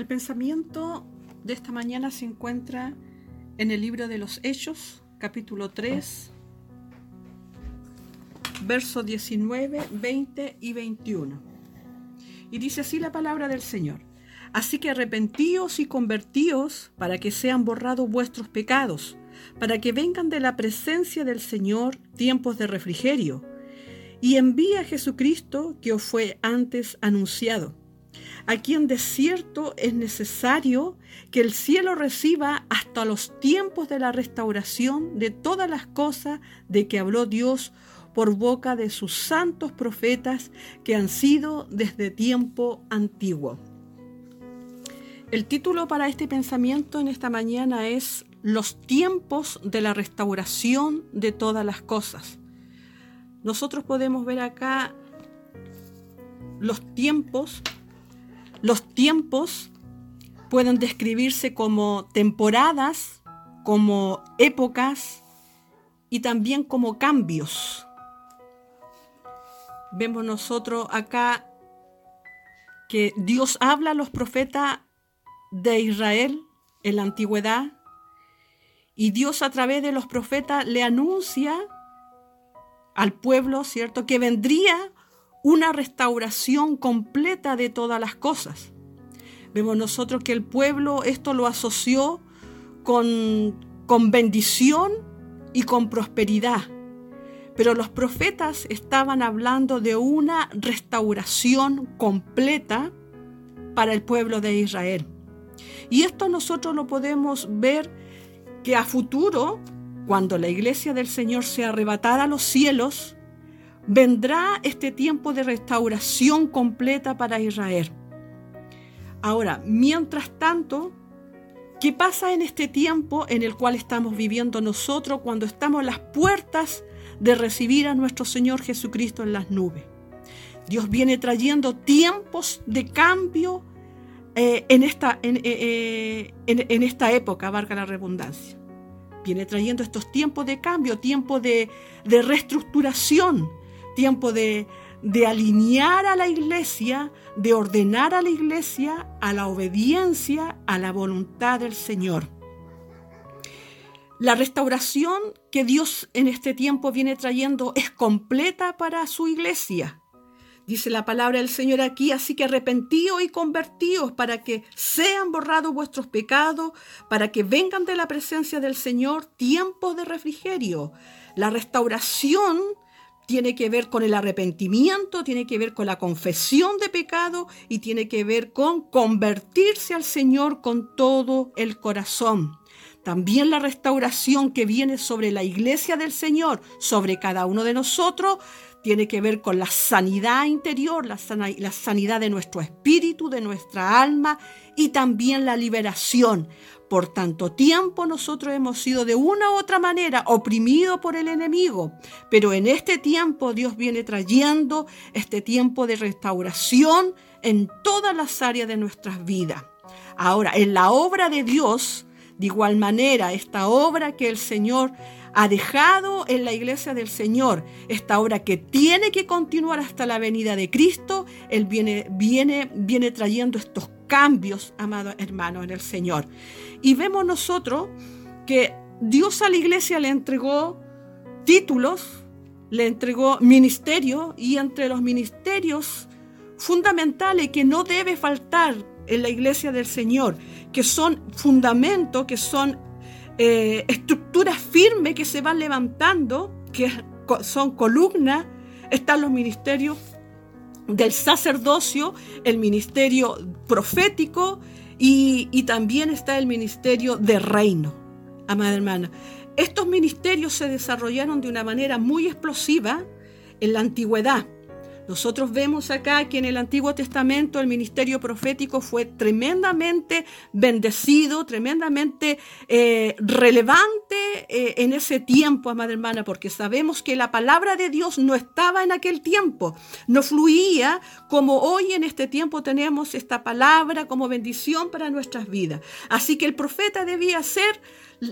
El pensamiento de esta mañana se encuentra en el libro de los Hechos, capítulo 3, versos 19, 20 y 21. Y dice así la palabra del Señor. Así que arrepentíos y convertíos para que sean borrados vuestros pecados, para que vengan de la presencia del Señor tiempos de refrigerio, y envía a Jesucristo que os fue antes anunciado, a quien de cierto es necesario que el cielo reciba hasta los tiempos de la restauración de todas las cosas de que habló Dios por boca de sus santos profetas que han sido desde tiempo antiguo. El título para este pensamiento en esta mañana es Los tiempos de la restauración de todas las cosas. Nosotros podemos ver acá los tiempos. Los tiempos pueden describirse como temporadas, como épocas y también como cambios vemos nosotros acá que Dios habla a los profetas de Israel en la antigüedad y Dios a través de los profetas le anuncia al pueblo, ¿cierto?, que vendría una restauración completa de todas las cosas. Vemos nosotros que el pueblo esto lo asoció con, con bendición y con prosperidad. Pero los profetas estaban hablando de una restauración completa para el pueblo de Israel. Y esto nosotros lo podemos ver que a futuro, cuando la iglesia del Señor sea arrebatada a los cielos, vendrá este tiempo de restauración completa para Israel. Ahora, mientras tanto, ¿qué pasa en este tiempo en el cual estamos viviendo nosotros cuando estamos a las puertas de recibir a nuestro Señor Jesucristo en las nubes. Dios viene trayendo tiempos de cambio eh, en, esta, eh, eh, en, esta época, abarca la redundancia. Viene trayendo estos tiempos de cambio, tiempo de, de reestructuración, tiempo de, de alinear a la iglesia, de ordenar a la iglesia a la obediencia, a la voluntad del Señor. La restauración que Dios en este tiempo viene trayendo es completa para su iglesia. Dice la palabra del Señor aquí, así que arrepentíos y convertíos para que sean borrados vuestros pecados, para que vengan de la presencia del Señor tiempos de refrigerio. La restauración tiene que ver con el arrepentimiento, tiene que ver con la confesión de pecado y tiene que ver con convertirse al Señor con todo el corazón. También la restauración que viene sobre la iglesia del Señor, sobre cada uno de nosotros, tiene que ver con la sanidad interior, la, sanidad de nuestro espíritu, de nuestra alma y también la liberación. Por tanto tiempo nosotros hemos sido de una u otra manera oprimidos por el enemigo, pero en este tiempo Dios viene trayendo este tiempo de restauración en todas las áreas de nuestras vidas. Ahora, en la obra de Dios, de igual manera, esta obra que el Señor ha dejado en la iglesia del Señor, esta obra que tiene que continuar hasta la venida de Cristo, Él viene, viene, viene trayendo estos cambios, amados hermanos, en el Señor. Y vemos nosotros que Dios a la iglesia le entregó títulos, le entregó ministerio y entre los ministerios fundamentales que no debe faltar en la iglesia del Señor, que son fundamentos, que son eh, estructuras firmes que se van levantando, que son columnas, están los ministerios del sacerdocio, el ministerio profético y, y también está el ministerio de reino. Amada hermana, estos ministerios se desarrollaron de una manera muy explosiva en la antigüedad. Nosotros vemos acá que en el Antiguo Testamento el ministerio profético fue tremendamente bendecido, tremendamente eh, relevante eh, en ese tiempo, amada hermana, porque sabemos que la palabra de Dios no estaba en aquel tiempo, no fluía como hoy en este tiempo tenemos esta palabra como bendición para nuestras vidas. Así que el profeta debía ser,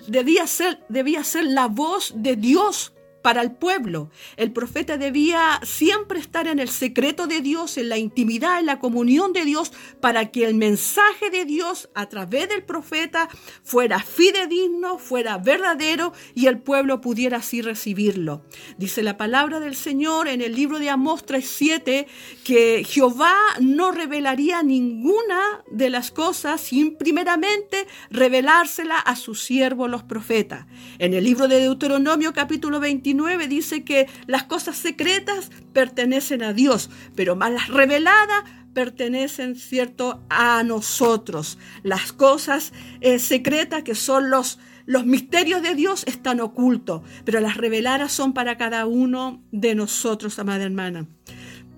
debía ser, debía ser la voz de Dios para el pueblo. El profeta debía siempre estar en el secreto de Dios, en la intimidad, en la comunión de Dios, para que el mensaje de Dios a través del profeta fuera fidedigno, fuera verdadero y el pueblo pudiera así recibirlo. Dice la palabra del Señor en el libro de Amós 3.7 que Jehová no revelaría ninguna de las cosas sin primeramente revelársela a sus siervos los profetas. En el libro de Deuteronomio capítulo 29 dice que las cosas secretas pertenecen a Dios, pero más las reveladas pertenecen, ¿cierto?, a nosotros. Las cosas eh, secretas que son los, los misterios de Dios están ocultos, pero las reveladas son para cada uno de nosotros, amada hermana.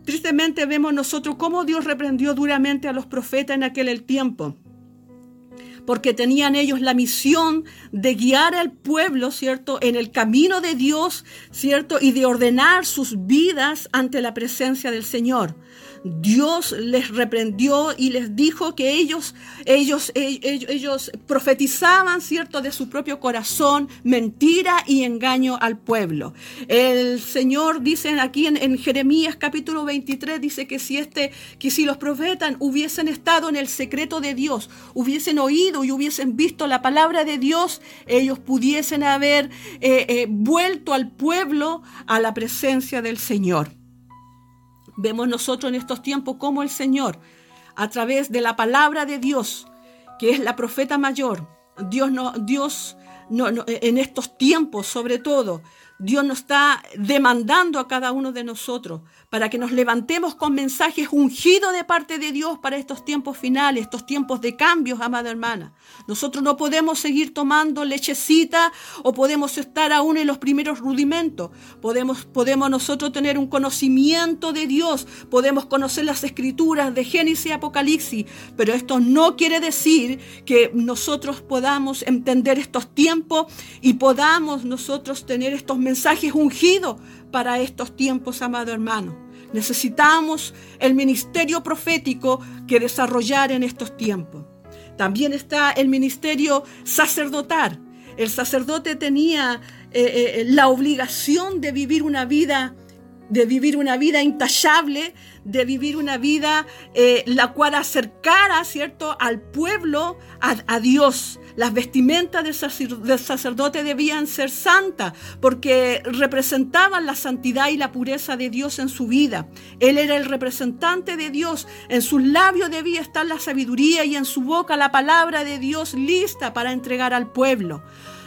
Tristemente vemos nosotros cómo Dios reprendió duramente a los profetas en aquel tiempo porque tenían ellos la misión de guiar al pueblo, ¿cierto?, en el camino de Dios, ¿cierto?, y de ordenar sus vidas ante la presencia del Señor. Dios les reprendió y les dijo que ellos, ellos, ellos, ellos, profetizaban, ¿cierto?, de su propio corazón, mentira y engaño al pueblo. El Señor dice aquí en, en, Jeremías capítulo 23, dice que si, este, que si los profetas hubiesen estado en el secreto de Dios, hubiesen oído y hubiesen visto la palabra de Dios, ellos pudiesen haber eh, eh, vuelto al pueblo a la presencia del Señor. Vemos nosotros en estos tiempos cómo el Señor, a través de la palabra de Dios, que es la profeta mayor, Dios no, Dios no, en estos tiempos sobre todo, Dios nos está demandando a cada uno de nosotros para que nos levantemos con mensajes ungidos de parte de Dios para estos tiempos finales, estos tiempos de cambios, amada hermana. Nosotros no podemos seguir tomando lechecita o podemos estar aún en los primeros rudimentos. Podemos, podemos nosotros tener un conocimiento de Dios, podemos conocer las escrituras de Génesis y Apocalipsis, pero esto no quiere decir que nosotros podamos entender estos tiempos y podamos nosotros tener estos mensajes mensajes ungidos para estos tiempos, amado hermano. Necesitamos el ministerio profético que desarrollar en estos tiempos. También está el ministerio sacerdotal. El sacerdote tenía eh, eh, la obligación de vivir una vida de vivir una vida intachable, de vivir una vida eh, la cual acercara, ¿cierto?, al pueblo a, Dios. Las vestimentas del sacerdote debían ser santas porque representaban la santidad y la pureza de Dios en su vida. Él era el representante de Dios. En sus labios debía estar la sabiduría y en su boca la palabra de Dios lista para entregar al pueblo.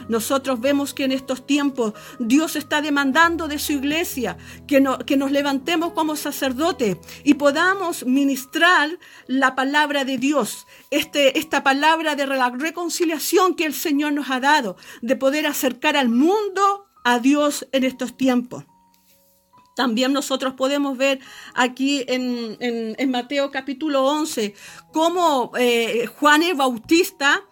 Nosotros vemos que en estos tiempos Dios está demandando de su iglesia que, nos levantemos como sacerdotes y podamos ministrar la palabra de Dios, este, esta palabra de la reconciliación que el Señor nos ha dado, de poder acercar al mundo a Dios en estos tiempos. También nosotros podemos ver aquí en, Mateo capítulo 11 cómo eh, Juan el Bautista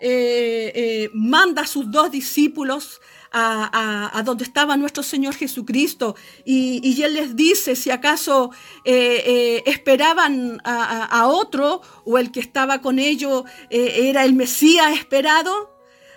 eh, eh, manda a sus dos discípulos a, donde estaba nuestro Señor Jesucristo y, Él les dice si acaso eh, esperaban a, a, otro o el que estaba con ellos era el Mesías esperado.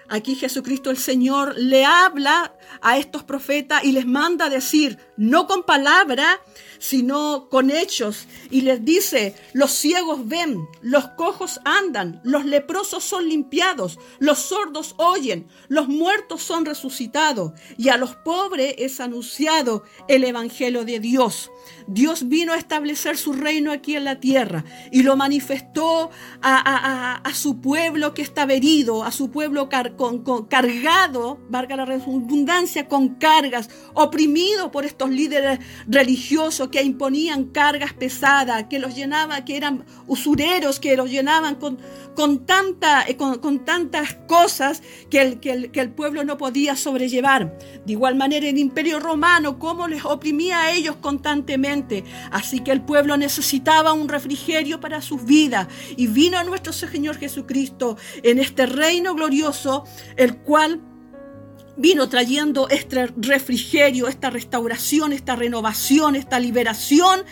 Aquí Jesucristo el Señor le habla a estos profetas y les manda a decir, no con palabra, sino con hechos. Y les dice, los ciegos ven, los cojos andan, los leprosos son limpiados, los sordos oyen, los muertos son resucitados, y a los pobres es anunciado el Evangelio de Dios. Dios vino a establecer su reino aquí en la tierra y lo manifestó a, su pueblo que estaba herido, a su pueblo cargado, valga la redundancia, con cargas, oprimido por estos líderes religiosos que imponían cargas pesadas, que los llenaban, que eran usureros, que los llenaban con, con, eh, con, tantas cosas que el, que, el, que el pueblo no podía sobrellevar. De igual manera el imperio romano, cómo les oprimía a ellos constantemente. Así que el pueblo necesitaba un refrigerio para sus vidas. Y vino nuestro Señor Jesucristo en este reino glorioso, el cual vino trayendo este refrigerio, esta restauración, esta renovación, esta liberación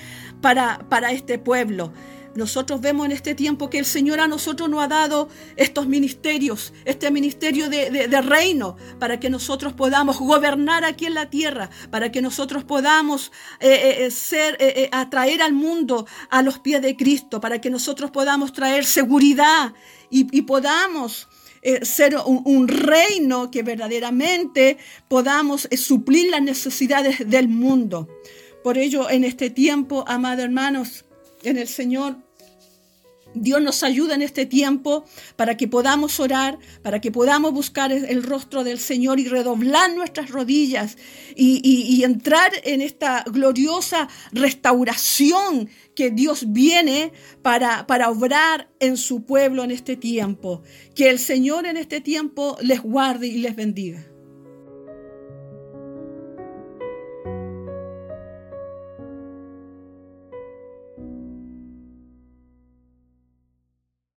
para, para este pueblo. nosotros vemos en este tiempo que el Señor a nosotros nos ha dado estos ministerios, este ministerio de, reino, para que nosotros podamos gobernar aquí en la tierra, para que nosotros podamos eh, eh, eh, ser, atraer al mundo a los pies de Cristo, para que nosotros podamos traer seguridad y, podamos ser un, reino que verdaderamente podamos suplir las necesidades del mundo. Por ello, en este tiempo, amados hermanos, en el Señor. Dios nos ayuda en este tiempo para que podamos orar, para que podamos buscar el rostro del Señor y redoblar nuestras rodillas y, entrar en esta gloriosa restauración que Dios viene para, para obrar en su pueblo en este tiempo. Que el Señor en este tiempo les guarde y les bendiga.